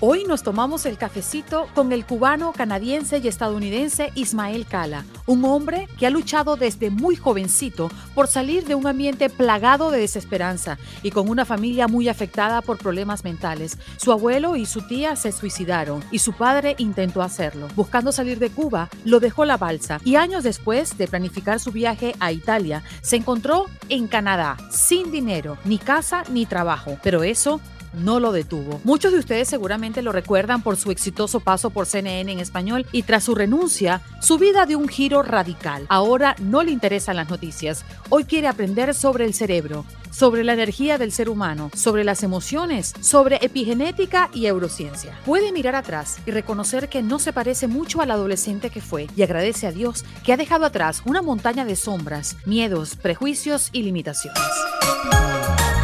Hoy nos tomamos el cafecito con el cubano, canadiense y estadounidense Ismael Cala, un hombre que ha luchado desde muy jovencito por salir de un ambiente plagado de desesperanza y con una familia muy afectada por problemas mentales. Su abuelo y su tía se suicidaron y su padre intentó hacerlo. Buscando salir de Cuba, lo dejó la balsa y años después de planificar su viaje a Italia, se encontró en Canadá, sin dinero, ni casa ni trabajo. Pero eso no lo detuvo. Muchos de ustedes seguramente lo recuerdan por su exitoso paso por CNN en español y tras su renuncia, su vida dio un giro radical. Ahora no le interesan las noticias. Hoy quiere aprender sobre el cerebro, sobre la energía del ser humano, sobre las emociones, sobre epigenética y eurociencia. Puede mirar atrás y reconocer que no se parece mucho al adolescente que fue y agradece a Dios que ha dejado atrás una montaña de sombras, miedos, prejuicios y limitaciones.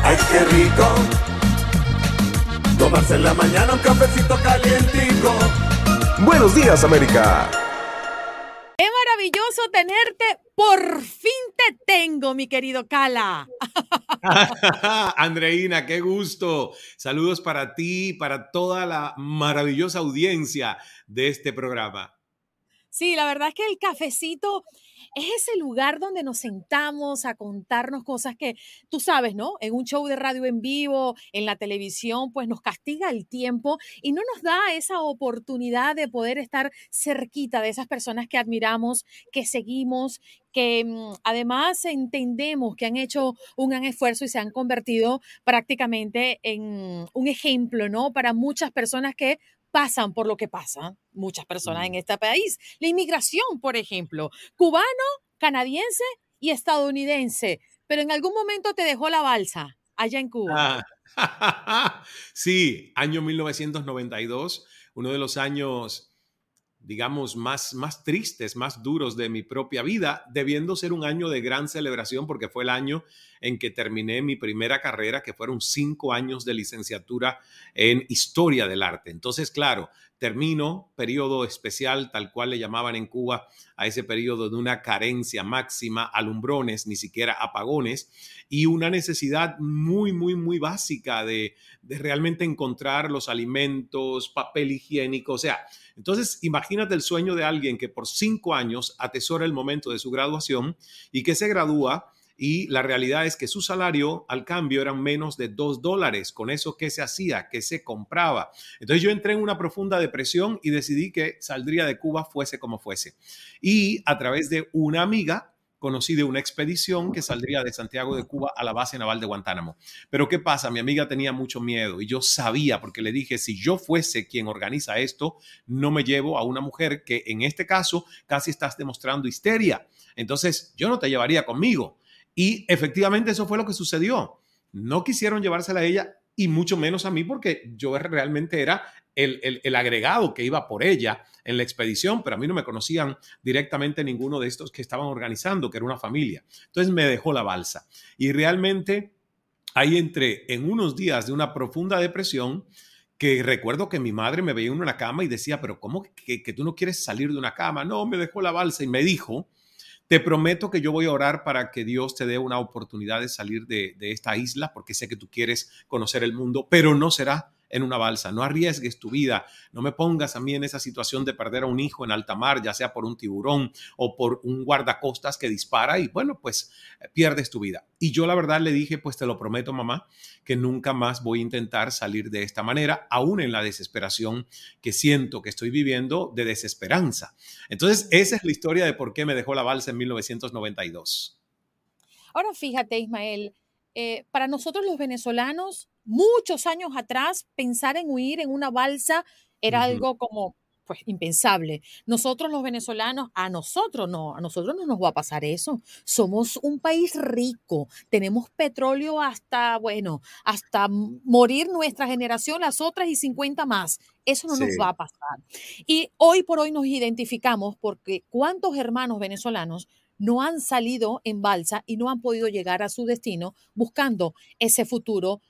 ¡Ay, qué rico! Tomarse en la mañana un cafecito calientico. Buenos días, América. ¡Qué maravilloso tenerte! Por fin te tengo, mi querido Cala. Andreina, qué gusto. Saludos para ti, para toda la maravillosa audiencia de este programa. Sí, la verdad es que el cafecito es ese lugar donde nos sentamos a contarnos cosas que tú sabes, ¿no? En un show de radio en vivo, en la televisión, pues nos castiga el tiempo y no nos da esa oportunidad de poder estar cerquita de esas personas que admiramos, que seguimos, que mm, además entendemos que han hecho un gran esfuerzo y se han convertido prácticamente en un ejemplo, ¿no? Para muchas personas que pasan por lo que pasan muchas personas en este país. La inmigración, por ejemplo, cubano, canadiense y estadounidense, pero en algún momento te dejó la balsa allá en Cuba. Ah, sí, año 1992, uno de los años digamos, más, más tristes, más duros de mi propia vida, debiendo ser un año de gran celebración porque fue el año en que terminé mi primera carrera, que fueron cinco años de licenciatura en historia del arte. Entonces, claro, termino periodo especial, tal cual le llamaban en Cuba a ese periodo de una carencia máxima, alumbrones, ni siquiera apagones, y una necesidad muy, muy, muy básica de, de realmente encontrar los alimentos, papel higiénico, o sea, entonces, imagínate el sueño de alguien que por cinco años atesora el momento de su graduación y que se gradúa y la realidad es que su salario al cambio eran menos de dos dólares. Con eso, ¿qué se hacía? ¿Qué se compraba? Entonces yo entré en una profunda depresión y decidí que saldría de Cuba fuese como fuese. Y a través de una amiga conocí de una expedición que saldría de Santiago de Cuba a la base naval de Guantánamo. Pero ¿qué pasa? Mi amiga tenía mucho miedo y yo sabía, porque le dije, si yo fuese quien organiza esto, no me llevo a una mujer que en este caso casi estás demostrando histeria. Entonces, yo no te llevaría conmigo. Y efectivamente eso fue lo que sucedió. No quisieron llevársela a ella y mucho menos a mí porque yo realmente era el, agregado que iba por ella en la expedición, pero a mí no me conocían directamente ninguno de estos que estaban organizando, que era una familia. Entonces me dejó la balsa y realmente ahí entré en unos días de una profunda depresión que recuerdo que mi madre me veía en una cama y decía, pero ¿cómo que, que tú no quieres salir de una cama? No, me dejó la balsa y me dijo, te prometo que yo voy a orar para que Dios te dé una oportunidad de salir de, esta isla, porque sé que tú quieres conocer el mundo, pero no será en una balsa. No arriesgues tu vida. No me pongas a mí en esa situación de perder a un hijo en alta mar, ya sea por un tiburón o por un guardacostas que dispara y bueno, pues eh, pierdes tu vida. Y yo la verdad le dije, pues te lo prometo mamá, que nunca más voy a intentar salir de esta manera, aún en la desesperación que siento que estoy viviendo de desesperanza. Entonces, esa es la historia de por qué me dejó la balsa en 1992. Ahora fíjate, Ismael, eh, para nosotros los venezolanos, muchos años atrás, pensar en huir en una balsa era algo como pues impensable. Nosotros los venezolanos, a nosotros no, a nosotros no nos va a pasar eso. Somos un país rico, tenemos petróleo hasta, bueno, hasta morir nuestra generación, las otras y 50 más. Eso no nos va a pasar. Y hoy por hoy nos identificamos porque cuántos hermanos venezolanos no han salido en balsa y no han podido llegar a su destino buscando ese futuro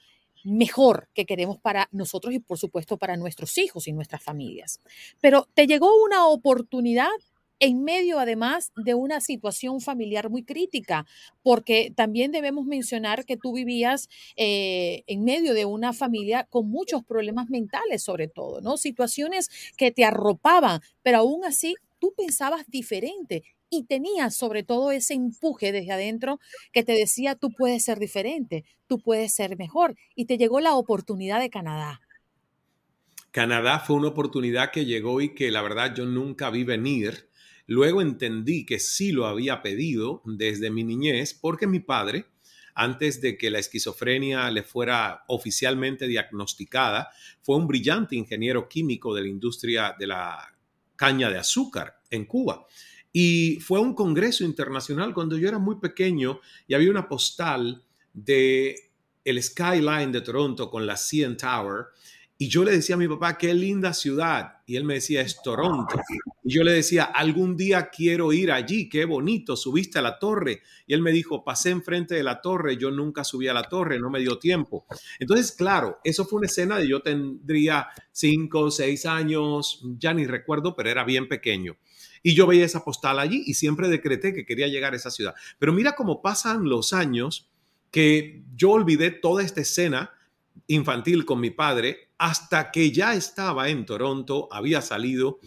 mejor que queremos para nosotros y por supuesto para nuestros hijos y nuestras familias. Pero te llegó una oportunidad en medio además de una situación familiar muy crítica, porque también debemos mencionar que tú vivías eh, en medio de una familia con muchos problemas mentales sobre todo, ¿no? Situaciones que te arropaban, pero aún así tú pensabas diferente y tenías sobre todo ese empuje desde adentro que te decía, tú puedes ser diferente, tú puedes ser mejor. Y te llegó la oportunidad de Canadá. Canadá fue una oportunidad que llegó y que la verdad yo nunca vi venir. Luego entendí que sí lo había pedido desde mi niñez porque mi padre, antes de que la esquizofrenia le fuera oficialmente diagnosticada, fue un brillante ingeniero químico de la industria de la caña de azúcar en Cuba. Y fue un congreso internacional cuando yo era muy pequeño y había una postal de el skyline de Toronto con la CN Tower. Y yo le decía a mi papá, qué linda ciudad. Y él me decía, es Toronto. Y yo le decía, algún día quiero ir allí, qué bonito, subiste a la torre. Y él me dijo, pasé enfrente de la torre, yo nunca subí a la torre, no me dio tiempo. Entonces, claro, eso fue una escena de yo tendría cinco, seis años, ya ni recuerdo, pero era bien pequeño. Y yo veía esa postal allí y siempre decreté que quería llegar a esa ciudad. Pero mira cómo pasan los años que yo olvidé toda esta escena infantil con mi padre hasta que ya estaba en Toronto, había salido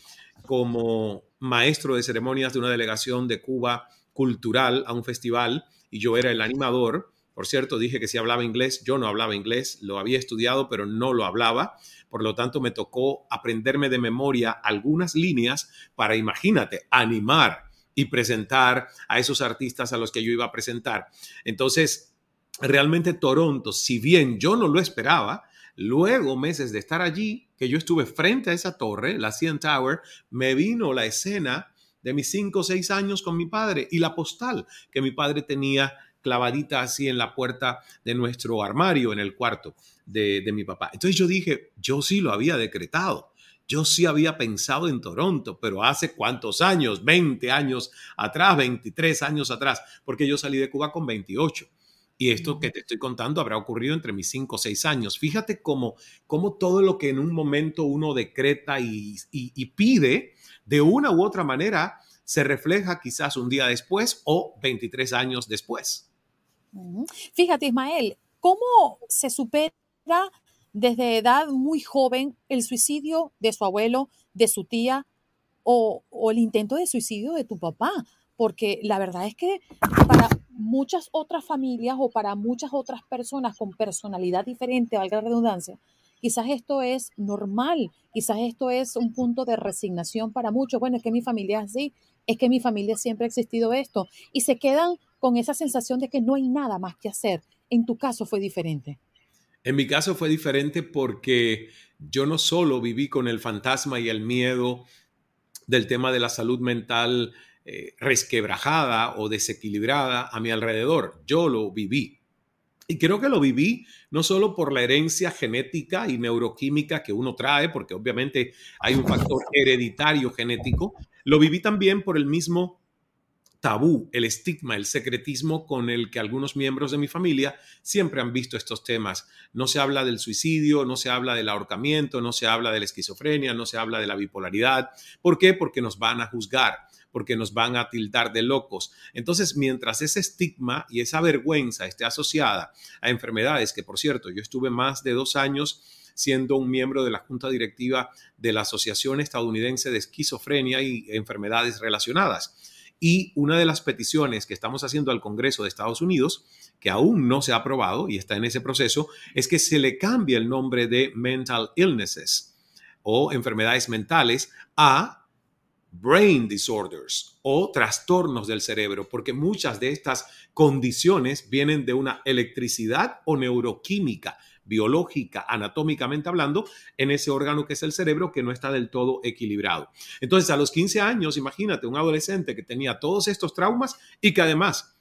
como maestro de ceremonias de una delegación de Cuba cultural a un festival y yo era el animador. Por cierto, dije que si hablaba inglés, yo no hablaba inglés, lo había estudiado, pero no lo hablaba. Por lo tanto, me tocó aprenderme de memoria algunas líneas para, imagínate, animar y presentar a esos artistas a los que yo iba a presentar. Entonces, realmente Toronto, si bien yo no lo esperaba, luego meses de estar allí, que yo estuve frente a esa torre, la CN Tower, me vino la escena de mis cinco o seis años con mi padre y la postal que mi padre tenía clavadita así en la puerta de nuestro armario en el cuarto de, mi papá. Entonces yo dije, yo sí lo había decretado. Yo sí había pensado en Toronto, pero hace cuántos años, 20 años atrás, 23 años atrás, porque yo salí de Cuba con 28. Y esto que te estoy contando habrá ocurrido entre mis 5 o 6 años. Fíjate cómo, cómo todo lo que en un momento uno decreta y, y pide, de una u otra manera, se refleja quizás un día después o 23 años después. Fíjate, Ismael, ¿cómo se supera desde edad muy joven el suicidio de su abuelo, de su tía o, el intento de suicidio de tu papá? Porque la verdad es que para muchas otras familias o para muchas otras personas con personalidad diferente, valga la redundancia, quizás esto es normal, quizás esto es un punto de resignación para muchos. Bueno, es que mi familia es así, es que mi familia siempre ha existido esto. Y se quedan con esa sensación de que no hay nada más que hacer. En tu caso fue diferente. En mi caso fue diferente porque yo no solo viví con el fantasma y el miedo del tema de la salud mental eh, resquebrajada o desequilibrada a mi alrededor, yo lo viví. Y creo que lo viví no solo por la herencia genética y neuroquímica que uno trae, porque obviamente hay un factor hereditario genético, lo viví también por el mismo tabú, el estigma, el secretismo con el que algunos miembros de mi familia siempre han visto estos temas. No se habla del suicidio, no se habla del ahorcamiento, no se habla de la esquizofrenia, no se habla de la bipolaridad. ¿Por qué? Porque nos van a juzgar, porque nos van a tildar de locos. Entonces, mientras ese estigma y esa vergüenza esté asociada a enfermedades, que por cierto, yo estuve más de dos años siendo un miembro de la junta directiva de la Asociación Estadounidense de Esquizofrenia y Enfermedades Relacionadas. Y una de las peticiones que estamos haciendo al Congreso de Estados Unidos, que aún no se ha aprobado y está en ese proceso, es que se le cambie el nombre de mental illnesses o enfermedades mentales a brain disorders o trastornos del cerebro, porque muchas de estas condiciones vienen de una electricidad o neuroquímica biológica, anatómicamente hablando, en ese órgano que es el cerebro que no está del todo equilibrado. Entonces, a los 15 años, imagínate, un adolescente que tenía todos estos traumas y que además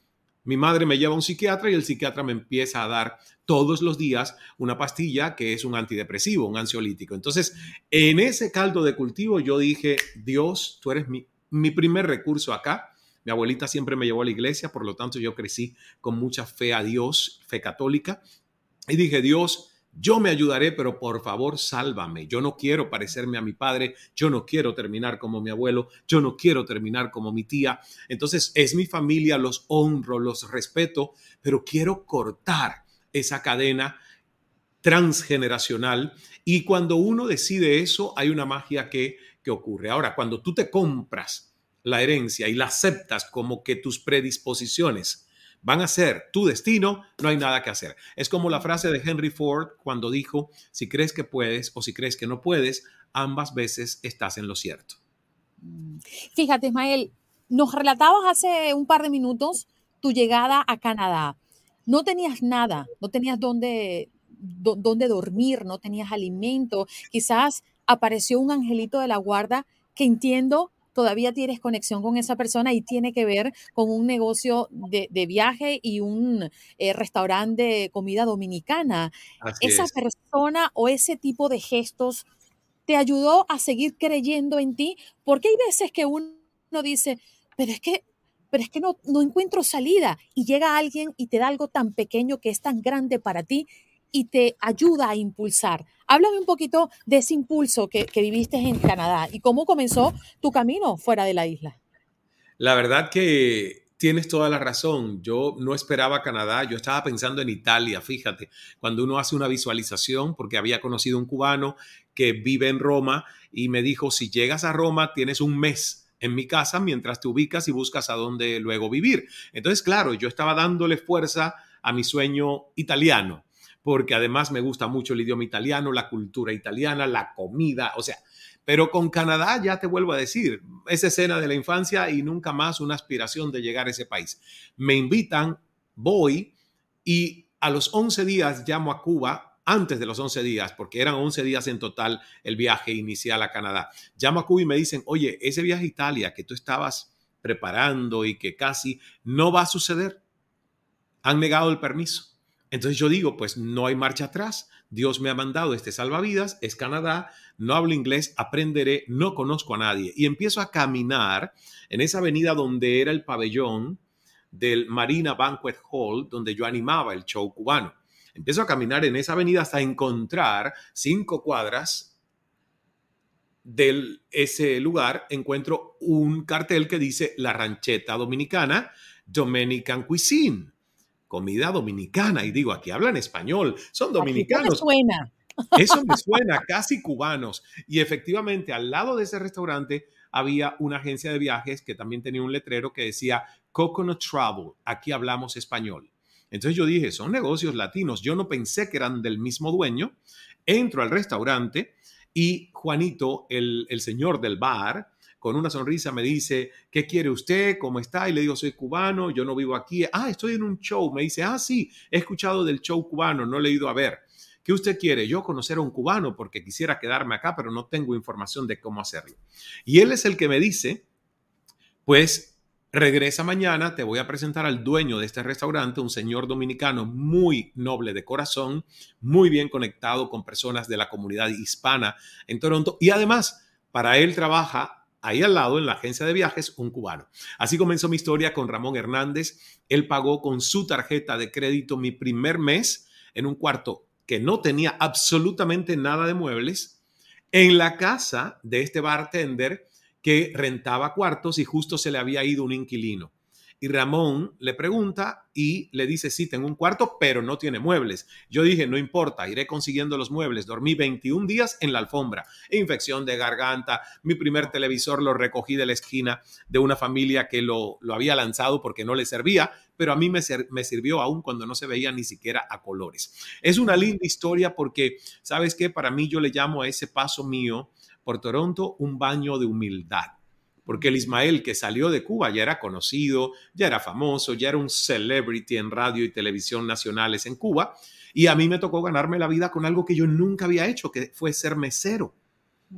mi madre me lleva a un psiquiatra y el psiquiatra me empieza a dar todos los días una pastilla que es un antidepresivo, un ansiolítico. Entonces, en ese caldo de cultivo yo dije, Dios, tú eres mi, mi primer recurso acá. Mi abuelita siempre me llevó a la iglesia, por lo tanto yo crecí con mucha fe a Dios, fe católica. Y dije, Dios, yo me ayudaré, pero por favor, sálvame. Yo no quiero parecerme a mi padre, yo no quiero terminar como mi abuelo, yo no quiero terminar como mi tía. Entonces, es mi familia, los honro, los respeto, pero quiero cortar esa cadena transgeneracional. Y cuando uno decide eso, hay una magia que, que ocurre. Ahora, cuando tú te compras la herencia y la aceptas como que tus predisposiciones van a ser tu destino, no hay nada que hacer. Es como la frase de Henry Ford cuando dijo, si crees que puedes o si crees que no puedes, ambas veces estás en lo cierto. Fíjate, Ismael, nos relatabas hace un par de minutos tu llegada a Canadá. No tenías nada, no tenías dónde, dónde dormir, no tenías alimento. Quizás apareció un angelito de la guarda que entiendo todavía tienes conexión con esa persona y tiene que ver con un negocio de, viaje y un eh, restaurante de comida dominicana. esa persona o ese tipo de gestos te ayudó a seguir creyendo en ti, porque hay veces que uno dice, pero es que pero es que no, no encuentro salida y llega alguien y te da algo tan pequeño que es tan grande para ti y te ayuda a impulsar. Háblame un poquito de ese impulso que, viviste en Canadá y cómo comenzó tu camino fuera de la isla. La verdad que tienes toda la razón. Yo no esperaba Canadá, yo estaba pensando en Italia, fíjate, cuando uno hace una visualización, porque había conocido un cubano que vive en Roma y me dijo, si llegas a Roma, tienes un mes en mi casa mientras te ubicas y buscas a dónde luego vivir. Entonces, claro, yo estaba dándole fuerza a mi sueño italiano porque además me gusta mucho el idioma italiano, la cultura italiana, la comida, o sea, pero con Canadá ya te vuelvo a decir, esa escena de la infancia y nunca más una aspiración de llegar a ese país. Me invitan, voy y a los 11 días llamo a Cuba, antes de los 11 días, porque eran 11 días en total el viaje inicial a Canadá. Llamo a Cuba y me dicen, oye, ese viaje a Italia que tú estabas preparando y que casi no va a suceder, han negado el permiso. Entonces yo digo, pues no hay marcha atrás. Dios me ha mandado este salvavidas, es Canadá, no hablo inglés, aprenderé, no conozco a nadie. Y empiezo a caminar en esa avenida donde era el pabellón del Marina Banquet Hall, donde yo animaba el show cubano. Empiezo a caminar en esa avenida hasta encontrar cinco cuadras de ese lugar, encuentro un cartel que dice La Rancheta Dominicana, Dominican Cuisine comida dominicana. Y digo, aquí hablan español, son dominicanos. Eso me suena. Eso me suena, casi cubanos. Y efectivamente, al lado de ese restaurante había una agencia de viajes que también tenía un letrero que decía Coconut Travel, aquí hablamos español. Entonces yo dije, son negocios latinos. Yo no pensé que eran del mismo dueño. Entro al restaurante y Juanito, el, el señor del bar, con una sonrisa me dice, ¿qué quiere usted? ¿Cómo está? Y le digo, soy cubano, yo no vivo aquí. Ah, estoy en un show. Me dice, ah, sí, he escuchado del show cubano, no le he ido a ver. ¿Qué usted quiere? Yo conocer a un cubano porque quisiera quedarme acá, pero no tengo información de cómo hacerlo. Y él es el que me dice, pues regresa mañana, te voy a presentar al dueño de este restaurante, un señor dominicano muy noble de corazón, muy bien conectado con personas de la comunidad hispana en Toronto y además para él trabaja ahí al lado, en la agencia de viajes, un cubano. Así comenzó mi historia con Ramón Hernández. Él pagó con su tarjeta de crédito mi primer mes en un cuarto que no tenía absolutamente nada de muebles, en la casa de este bartender que rentaba cuartos y justo se le había ido un inquilino. Y Ramón le pregunta y le dice, sí, tengo un cuarto, pero no tiene muebles. Yo dije, no importa, iré consiguiendo los muebles. Dormí 21 días en la alfombra, infección de garganta. Mi primer televisor lo recogí de la esquina de una familia que lo, lo había lanzado porque no le servía, pero a mí me, me sirvió aún cuando no se veía ni siquiera a colores. Es una linda historia porque, ¿sabes qué? Para mí yo le llamo a ese paso mío por Toronto un baño de humildad porque el Ismael que salió de Cuba ya era conocido, ya era famoso, ya era un celebrity en radio y televisión nacionales en Cuba, y a mí me tocó ganarme la vida con algo que yo nunca había hecho, que fue ser mesero.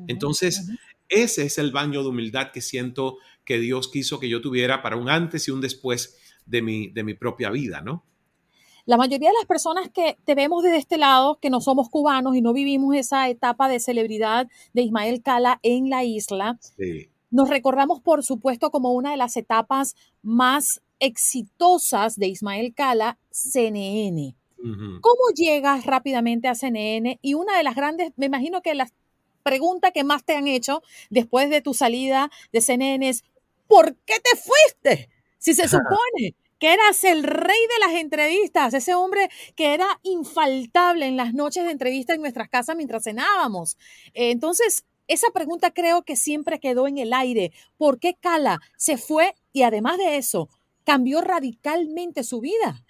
Entonces, ese es el baño de humildad que siento que Dios quiso que yo tuviera para un antes y un después de mi, de mi propia vida, ¿no? La mayoría de las personas que te vemos desde este lado, que no somos cubanos y no vivimos esa etapa de celebridad de Ismael Cala en la isla, nos recordamos, por supuesto, como una de las etapas más exitosas de Ismael Cala, CNN. ¿Cómo llegas rápidamente a CNN? Y una de las grandes, me imagino que la pregunta que más te han hecho después de tu salida de CNN es, ¿por qué te fuiste? Si se supone que eras el rey de las entrevistas, ese hombre que era infaltable en las noches de entrevista en nuestras casas mientras cenábamos. Entonces, esa pregunta creo que siempre quedó en el aire. ¿Por qué Cala se fue y además de eso, cambió radicalmente su vida?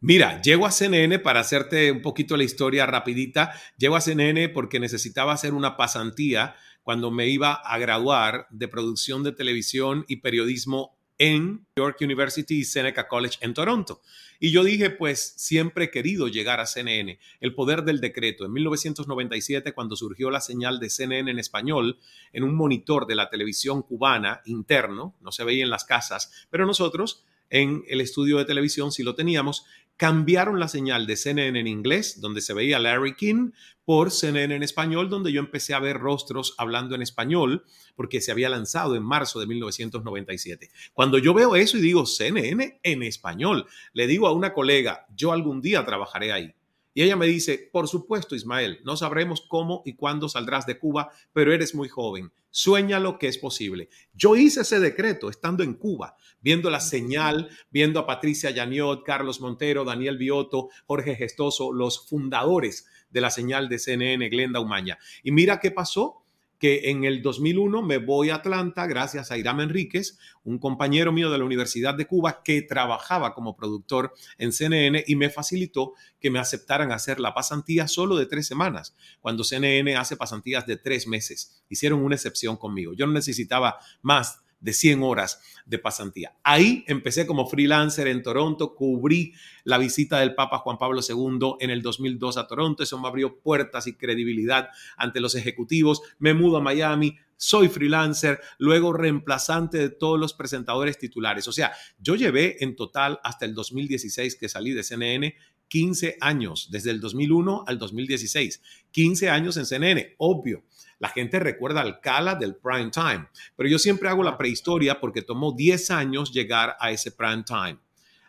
Mira, llego a CNN para hacerte un poquito la historia rapidita. Llego a CNN porque necesitaba hacer una pasantía cuando me iba a graduar de producción de televisión y periodismo en York University y Seneca College en Toronto. Y yo dije, pues siempre he querido llegar a CNN. El poder del decreto. En 1997, cuando surgió la señal de CNN en español, en un monitor de la televisión cubana interno, no se veía en las casas, pero nosotros en el estudio de televisión sí lo teníamos, cambiaron la señal de CNN en inglés, donde se veía Larry King, por CNN en español, donde yo empecé a ver rostros hablando en español, porque se había lanzado en marzo de 1997. Cuando yo veo eso y digo CNN en español, le digo a una colega, yo algún día trabajaré ahí. Y ella me dice, por supuesto, Ismael, no sabremos cómo y cuándo saldrás de Cuba, pero eres muy joven. Sueña lo que es posible. Yo hice ese decreto estando en Cuba, viendo la señal, viendo a Patricia Yaniot, Carlos Montero, Daniel Bioto, Jorge Gestoso, los fundadores de la señal de CNN, Glenda Umaña. Y mira qué pasó que en el 2001 me voy a Atlanta gracias a Irán Enríquez, un compañero mío de la Universidad de Cuba que trabajaba como productor en CNN y me facilitó que me aceptaran hacer la pasantía solo de tres semanas, cuando CNN hace pasantías de tres meses. Hicieron una excepción conmigo. Yo no necesitaba más de 100 horas de pasantía. Ahí empecé como freelancer en Toronto, cubrí la visita del Papa Juan Pablo II en el 2002 a Toronto, eso me abrió puertas y credibilidad ante los ejecutivos, me mudo a Miami, soy freelancer, luego reemplazante de todos los presentadores titulares. O sea, yo llevé en total hasta el 2016 que salí de CNN 15 años, desde el 2001 al 2016, 15 años en CNN, obvio. La gente recuerda al Cala del prime time, pero yo siempre hago la prehistoria porque tomó 10 años llegar a ese prime time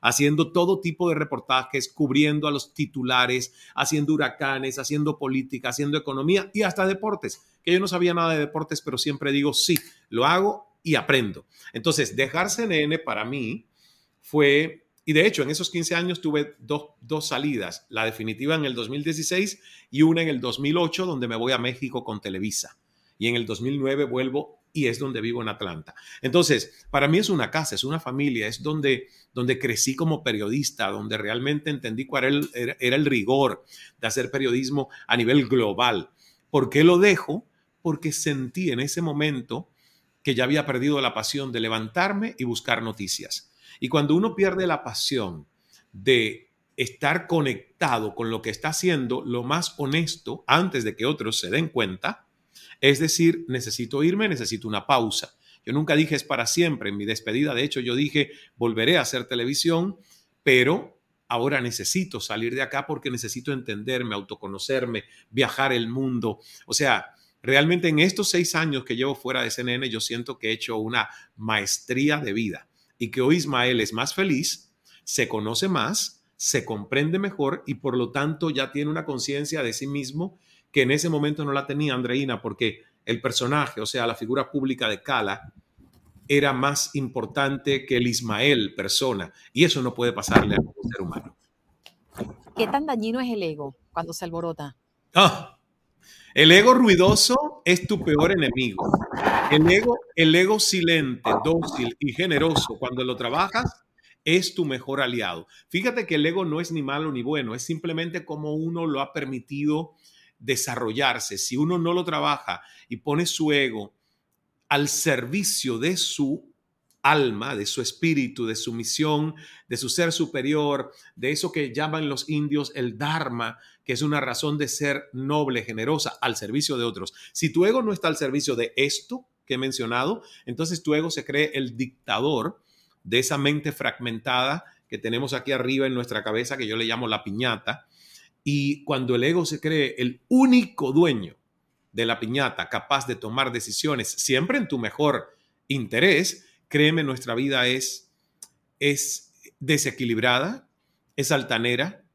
haciendo todo tipo de reportajes, cubriendo a los titulares, haciendo huracanes, haciendo política, haciendo economía y hasta deportes, que yo no sabía nada de deportes, pero siempre digo, sí, lo hago y aprendo. Entonces, dejar CNN para mí fue y de hecho, en esos 15 años tuve dos, salidas, la definitiva en el 2016 y una en el 2008, donde me voy a México con Televisa. Y en el 2009 vuelvo y es donde vivo en Atlanta. Entonces, para mí es una casa, es una familia, es donde, donde crecí como periodista, donde realmente entendí cuál era el, era el rigor de hacer periodismo a nivel global. ¿Por qué lo dejo? Porque sentí en ese momento que ya había perdido la pasión de levantarme y buscar noticias y cuando uno pierde la pasión de estar conectado con lo que está haciendo, lo más honesto, antes de que otros se den cuenta, es decir, necesito irme, necesito una pausa. Yo nunca dije es para siempre. En mi despedida, de hecho, yo dije volveré a hacer televisión, pero ahora necesito salir de acá porque necesito entenderme, autoconocerme, viajar el mundo. O sea, realmente en estos seis años que llevo fuera de CNN, yo siento que he hecho una maestría de vida y que hoy Ismael es más feliz, se conoce más, se comprende mejor y por lo tanto ya tiene una conciencia de sí mismo que en ese momento no la tenía Andreina porque el personaje, o sea, la figura pública de Cala, era más importante que el Ismael persona y eso no puede pasarle a un ser humano. ¿Qué tan dañino es el ego cuando se alborota? Ah, el ego ruidoso es tu peor enemigo. El ego, el ego silente, dócil y generoso, cuando lo trabajas, es tu mejor aliado. Fíjate que el ego no es ni malo ni bueno, es simplemente como uno lo ha permitido desarrollarse. Si uno no lo trabaja y pone su ego al servicio de su alma, de su espíritu, de su misión, de su ser superior, de eso que llaman los indios el Dharma, que es una razón de ser noble, generosa, al servicio de otros. Si tu ego no está al servicio de esto que he mencionado, entonces tu ego se cree el dictador de esa mente fragmentada que tenemos aquí arriba en nuestra cabeza, que yo le llamo la piñata. Y cuando el ego se cree el único dueño de la piñata, capaz de tomar decisiones siempre en tu mejor interés, créeme, nuestra vida es, es desequilibrada, es altanera,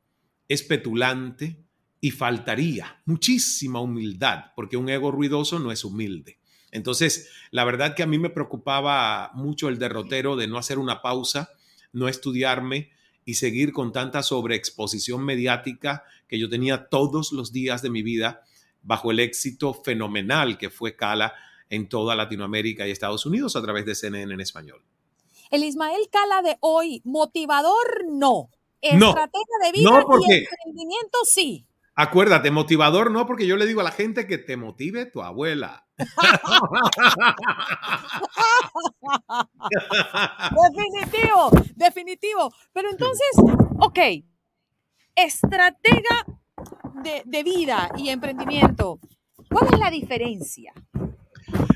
es petulante y faltaría muchísima humildad, porque un ego ruidoso no es humilde. Entonces, la verdad que a mí me preocupaba mucho el derrotero de no hacer una pausa, no estudiarme y seguir con tanta sobreexposición mediática que yo tenía todos los días de mi vida bajo el éxito fenomenal que fue Cala en toda Latinoamérica y Estados Unidos a través de CNN en español. El Ismael Cala de hoy, motivador no, estrategia de vida y emprendimiento sí. Acuérdate, motivador no, porque yo le digo a la gente que te motive tu abuela. definitivo, definitivo. Pero entonces, ok, estratega de, de vida y emprendimiento, ¿cuál es la diferencia?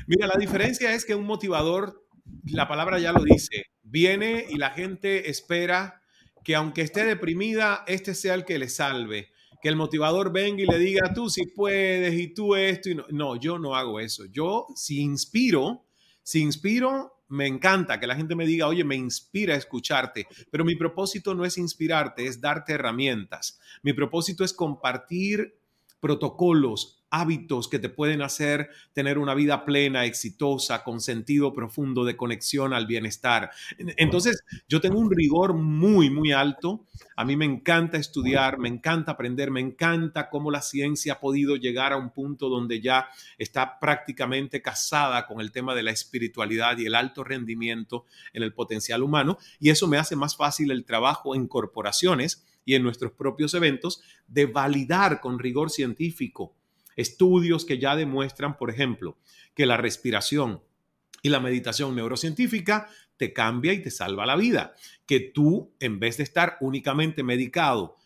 Mira, la diferencia es que un motivador, la palabra ya lo dice, viene y la gente espera que aunque esté deprimida, este sea el que le salve. Que el motivador venga y le diga, tú si puedes y tú esto. Y no. no, yo no hago eso. Yo si inspiro, si inspiro, me encanta que la gente me diga, oye, me inspira a escucharte, pero mi propósito no es inspirarte, es darte herramientas. Mi propósito es compartir protocolos, hábitos que te pueden hacer tener una vida plena, exitosa, con sentido profundo de conexión al bienestar. Entonces, yo tengo un rigor muy, muy alto. A mí me encanta estudiar, me encanta aprender, me encanta cómo la ciencia ha podido llegar a un punto donde ya está prácticamente casada con el tema de la espiritualidad y el alto rendimiento en el potencial humano. Y eso me hace más fácil el trabajo en corporaciones y en nuestros propios eventos de validar con rigor científico estudios que ya demuestran, por ejemplo, que la respiración y la meditación neurocientífica te cambia y te salva la vida. Que tú, en vez de estar únicamente medicado,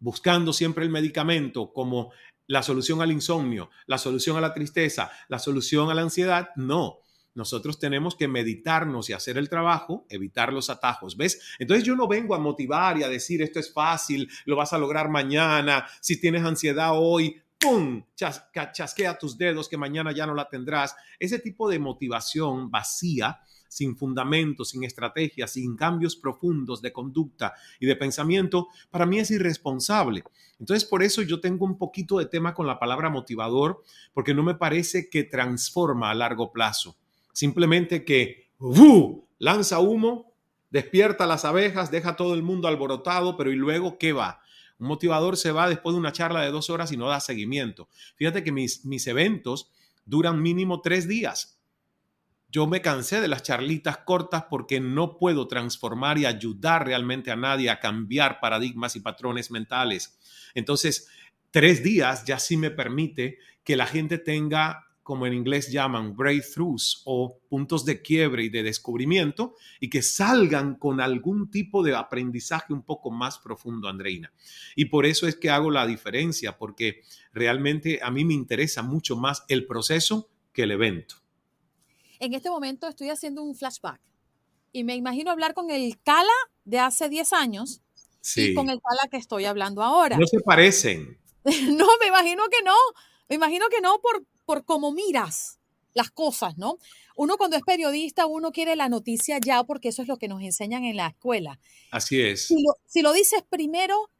buscando siempre el medicamento como la solución al insomnio, la solución a la tristeza, la solución a la ansiedad, no. Nosotros tenemos que meditarnos y hacer el trabajo, evitar los atajos, ¿ves? Entonces yo no vengo a motivar y a decir esto es fácil, lo vas a lograr mañana, si tienes ansiedad hoy, ¡pum! chasquea tus dedos que mañana ya no la tendrás. Ese tipo de motivación vacía, sin fundamento, sin estrategia, sin cambios profundos de conducta y de pensamiento, para mí es irresponsable. Entonces, por eso yo tengo un poquito de tema con la palabra motivador, porque no me parece que transforma a largo plazo. Simplemente que ¡uh! lanza humo, despierta las abejas, deja todo el mundo alborotado, pero ¿y luego qué va? Un motivador se va después de una charla de dos horas y no da seguimiento. Fíjate que mis, mis eventos duran mínimo tres días. Yo me cansé de las charlitas cortas porque no puedo transformar y ayudar realmente a nadie a cambiar paradigmas y patrones mentales. Entonces, tres días ya sí me permite que la gente tenga como en inglés llaman breakthroughs o puntos de quiebre y de descubrimiento y que salgan con algún tipo de aprendizaje un poco más profundo, Andreina. Y por eso es que hago la diferencia, porque realmente a mí me interesa mucho más el proceso que el evento. En este momento estoy haciendo un flashback y me imagino hablar con el Cala de hace 10 años y con el Cala que estoy hablando ahora. No se parecen. no, me imagino que no. Me imagino que no por, por cómo miras las cosas, ¿no? Uno cuando es periodista, uno quiere la noticia ya porque eso es lo que nos enseñan en la escuela. Así es. Si lo, dices primero,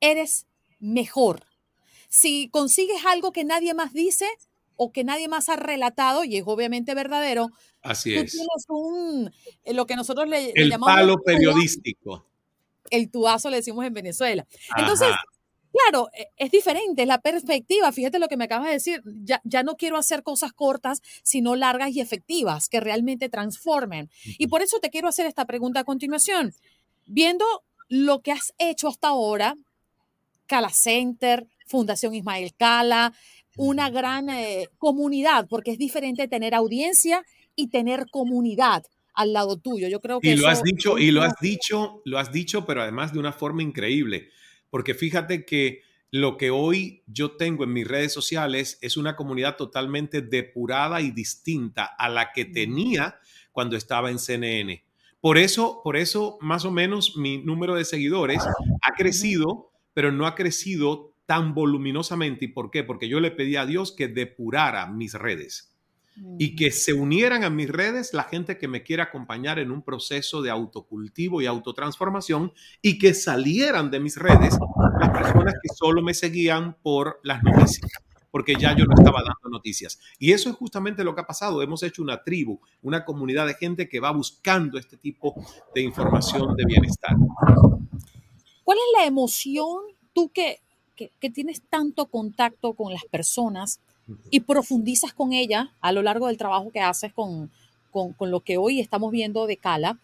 eres mejor. Si consigues algo que nadie más dice o que nadie más ha relatado, y es obviamente verdadero, Así tú es. tienes un, eh, lo que nosotros le, el llamamos... palo periodístico. El tuazo le decimos en Venezuela. Entonces, Claro, e, es diferente, la perspectiva. Fíjate lo que me acabas de decir. Ya, ya no quiero hacer cosas cortas, sino largas y efectivas, que realmente transformen. Y por eso te quiero hacer esta pregunta a continuación. Viendo lo que has hecho hasta ahora, Cala Center, Fundación Ismael Cala, una gran eh, comunidad, porque es diferente tener audiencia y tener comunidad al lado tuyo. Yo creo que y lo has dicho y lo has dicho, lo has dicho, pero además de una forma increíble, porque fíjate que lo que hoy yo tengo en mis redes sociales es una comunidad totalmente depurada y distinta a la que tenía cuando estaba en CNN. Por eso, por eso más o menos mi número de seguidores ha crecido, pero no ha crecido tan voluminosamente. ¿Y por qué? Porque yo le pedí a Dios que depurara mis redes y que se unieran a mis redes la gente que me quiera acompañar en un proceso de autocultivo y autotransformación y que salieran de mis redes las personas que solo me seguían por las noticias, porque ya yo no estaba dando noticias. Y eso es justamente lo que ha pasado. Hemos hecho una tribu, una comunidad de gente que va buscando este tipo de información de bienestar. ¿Cuál es la emoción tú que, que tienes tanto contacto con las personas? Y profundizas con ella a lo largo del trabajo que haces con, con, lo que hoy estamos viendo de Cala,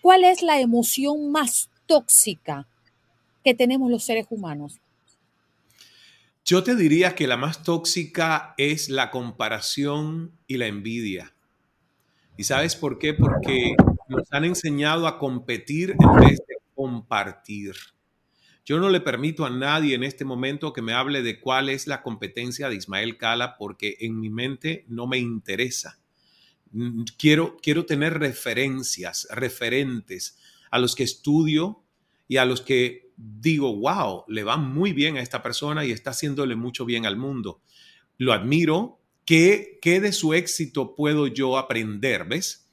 ¿cuál es la emoción más tóxica que tenemos los seres humanos? Yo te diría que la más tóxica es la comparación y la envidia. ¿Y sabes por qué? Porque nos han enseñado a competir en vez de compartir. Yo no le permito a nadie en este momento que me hable de cuál es la competencia de Ismael Cala porque en mi mente no me interesa. Mm, quiero, quiero tener referencias, referentes a los que estudio y a los que digo, wow, le va muy bien a esta persona y está haciéndole mucho bien al mundo. Lo admiro. ¿Qué, qué de su éxito puedo yo aprender? ¿Ves?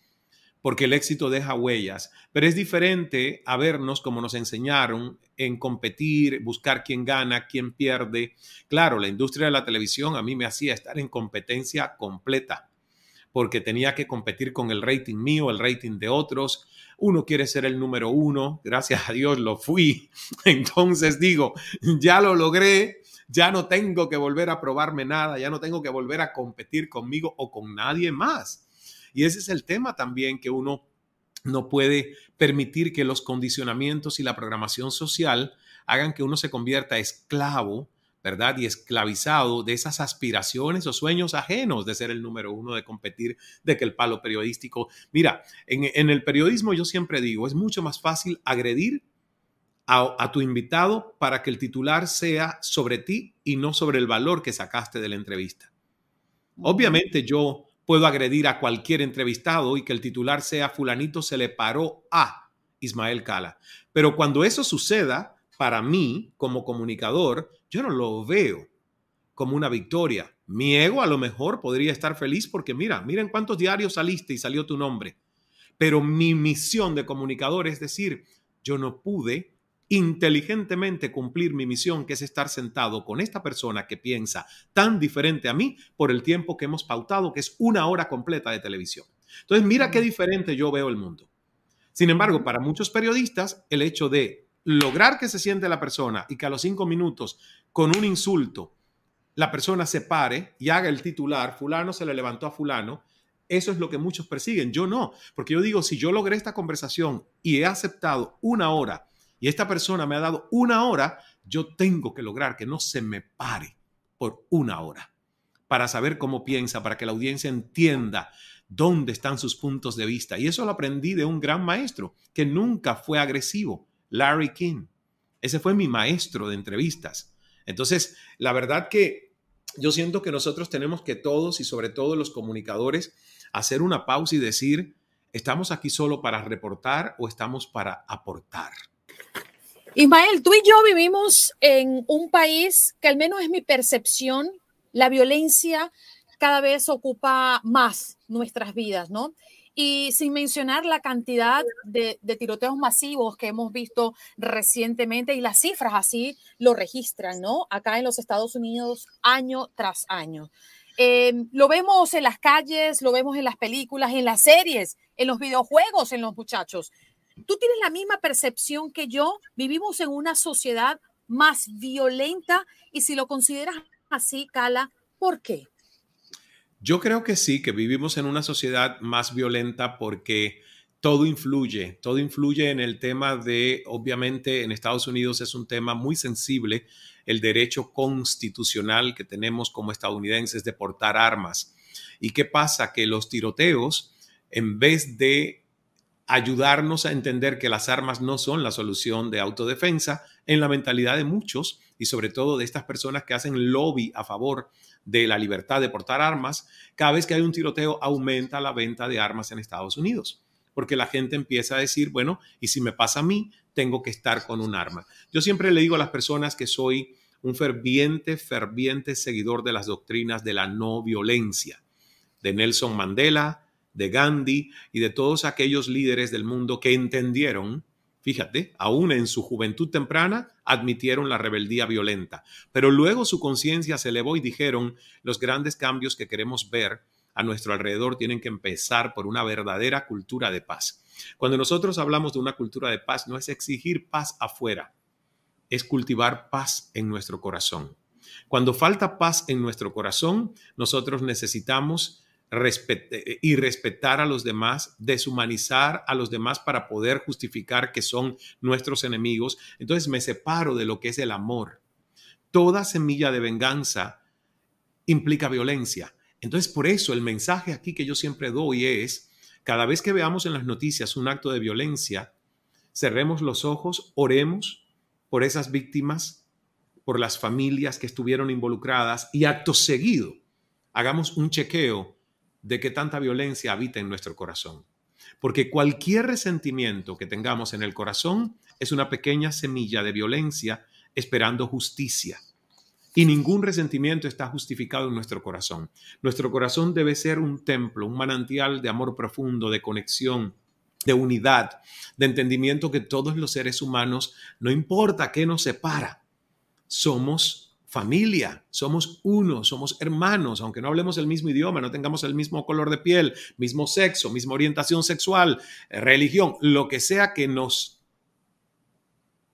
Porque el éxito deja huellas, pero es diferente a vernos como nos enseñaron en competir, buscar quién gana, quién pierde. Claro, la industria de la televisión a mí me hacía estar en competencia completa, porque tenía que competir con el rating mío, el rating de otros. Uno quiere ser el número uno, gracias a Dios lo fui. Entonces digo, ya lo logré, ya no tengo que volver a probarme nada, ya no tengo que volver a competir conmigo o con nadie más y ese es el tema también que uno no puede permitir que los condicionamientos y la programación social hagan que uno se convierta esclavo, ¿verdad? Y esclavizado de esas aspiraciones o sueños ajenos de ser el número uno, de competir, de que el palo periodístico. Mira, en, el periodismo yo siempre digo, es mucho más fácil agredir a, a, tu invitado para que el titular sea sobre ti y no sobre el valor que sacaste de la entrevista. Obviamente yo puedo agredir a cualquier entrevistado y que el titular sea fulanito se le paró a Ismael Cala. Pero cuando eso suceda, para mí como comunicador, yo no lo veo como una victoria. Mi ego a lo mejor podría estar feliz porque mira, miren cuántos diarios saliste y salió tu nombre. Pero mi misión de comunicador es decir, yo no pude inteligentemente cumplir mi misión, que es estar sentado con esta persona que piensa tan diferente a mí por el tiempo que hemos pautado, que es una hora completa de televisión. Entonces, mira qué diferente yo veo el mundo. Sin embargo, para muchos periodistas, el hecho de lograr que se siente la persona y que a los cinco minutos, con un insulto, la persona se pare y haga el titular, fulano se le levantó a fulano, eso es lo que muchos persiguen. Yo no, porque yo digo, si yo logré esta conversación y he aceptado una hora y esta persona me ha dado una hora, yo tengo que lograr que no se me pare por una hora para saber cómo piensa, para que la audiencia entienda dónde están sus puntos de vista. Y eso lo aprendí de un gran maestro que nunca fue agresivo, Larry King. Ese fue mi maestro de entrevistas. Entonces, la verdad que yo siento que nosotros tenemos que todos y sobre todo los comunicadores hacer una pausa y decir, ¿estamos aquí solo para reportar o estamos para aportar? Ismael, tú y yo vivimos en un país que al menos es mi percepción, la violencia cada vez ocupa más nuestras vidas, ¿no? Y sin mencionar la cantidad de, tiroteos masivos que hemos visto recientemente y las cifras así lo registran, ¿no? Acá en los Estados Unidos año tras año. Em, lo vemos en las calles, lo vemos en las películas, en las series, en los videojuegos, en los muchachos. Tú tienes la misma percepción que yo. Vivimos en una sociedad más violenta y si lo consideras así, Cala, ¿por qué? Yo creo que sí, que vivimos en una sociedad más violenta porque todo influye, todo influye en el tema de, obviamente en Estados Unidos es un tema muy sensible, el derecho constitucional que tenemos como estadounidenses de portar armas. ¿Y qué pasa? Que los tiroteos, en vez de ayudarnos a entender que las armas no son la solución de autodefensa, en la mentalidad de muchos y sobre todo de estas personas que hacen lobby a favor de la libertad de portar armas, cada vez que hay un tiroteo aumenta la venta de armas en Estados Unidos porque la gente empieza a decir, bueno, y si me pasa a mí, tengo que estar con un arma. Yo siempre le digo a las personas que soy un ferviente, ferviente seguidor de las doctrinas de la no violencia, de Nelson Mandela, de Gandhi y de todos aquellos líderes del mundo que entendieron, fíjate, aún en su juventud temprana, admitieron la rebeldía violenta, pero luego su conciencia se elevó y dijeron, los grandes cambios que queremos ver a nuestro alrededor tienen que empezar por una verdadera cultura de paz. Cuando nosotros hablamos de una cultura de paz, no es exigir paz afuera, es cultivar paz en nuestro corazón. Cuando falta paz en nuestro corazón, nosotros necesitamos y respetar a los demás, deshumanizar a los demás para poder justificar que son nuestros enemigos. Entonces me separo de lo que es el amor. Toda semilla de venganza implica violencia. Entonces, por eso el mensaje aquí que yo siempre doy es, cada vez que veamos en las noticias un acto de violencia, cerremos los ojos, oremos por esas víctimas, por las familias que estuvieron involucradas y acto seguido, hagamos un chequeo de que tanta violencia habita en nuestro corazón. Porque cualquier resentimiento que tengamos en el corazón es una pequeña semilla de violencia esperando justicia. Y ningún resentimiento está justificado en nuestro corazón. Nuestro corazón debe ser un templo, un manantial de amor profundo, de conexión, de unidad, de entendimiento que todos los seres humanos, no importa qué nos separa, somos familia, somos uno, somos hermanos, aunque no hablemos el mismo idioma, no tengamos el mismo color de piel, mismo sexo, misma orientación sexual, religión, lo que sea que nos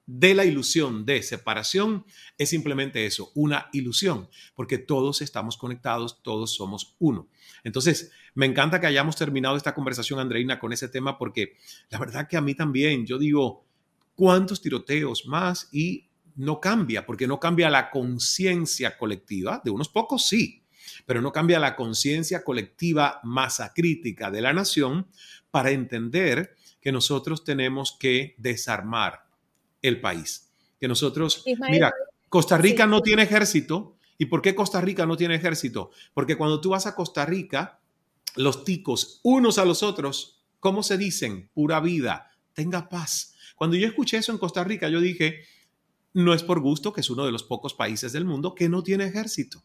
de la ilusión de separación es simplemente eso, una ilusión, porque todos estamos conectados, todos somos uno. Entonces, me encanta que hayamos terminado esta conversación, Andreina, con ese tema, porque la verdad que a mí también, yo digo, ¿cuántos tiroteos más? Y no cambia, porque no cambia la conciencia colectiva, de unos pocos sí, pero no cambia la conciencia colectiva masa crítica de la nación para entender que nosotros tenemos que desarmar el país. Que nosotros, mira, Costa Rica no tiene ejército. ¿Y por qué Costa Rica no tiene ejército? Porque cuando tú vas a Costa Rica, los ticos, unos a los otros, ¿cómo se dicen? Pura vida, tenga paz. Cuando yo escuché eso en Costa Rica, yo dije, no es por gusto que es uno de los pocos países del mundo que no tiene ejército.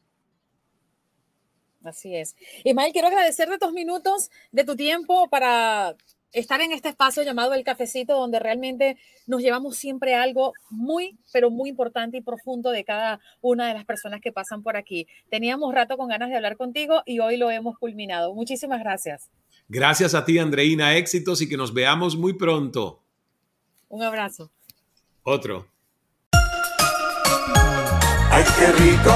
Así es. Ismael, quiero agradecerte dos minutos de tu tiempo para estar en este espacio llamado El Cafecito, donde realmente nos llevamos siempre algo muy, pero muy importante y profundo de cada una de las personas que pasan por aquí. Teníamos rato con ganas de hablar contigo y hoy lo hemos culminado. Muchísimas gracias. Gracias a ti, Andreina. Éxitos y que nos veamos muy pronto. Un abrazo. Otro. Qué rico.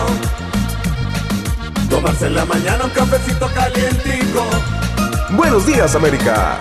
Tomarse en la mañana un cafecito calientico. Buenos días, América.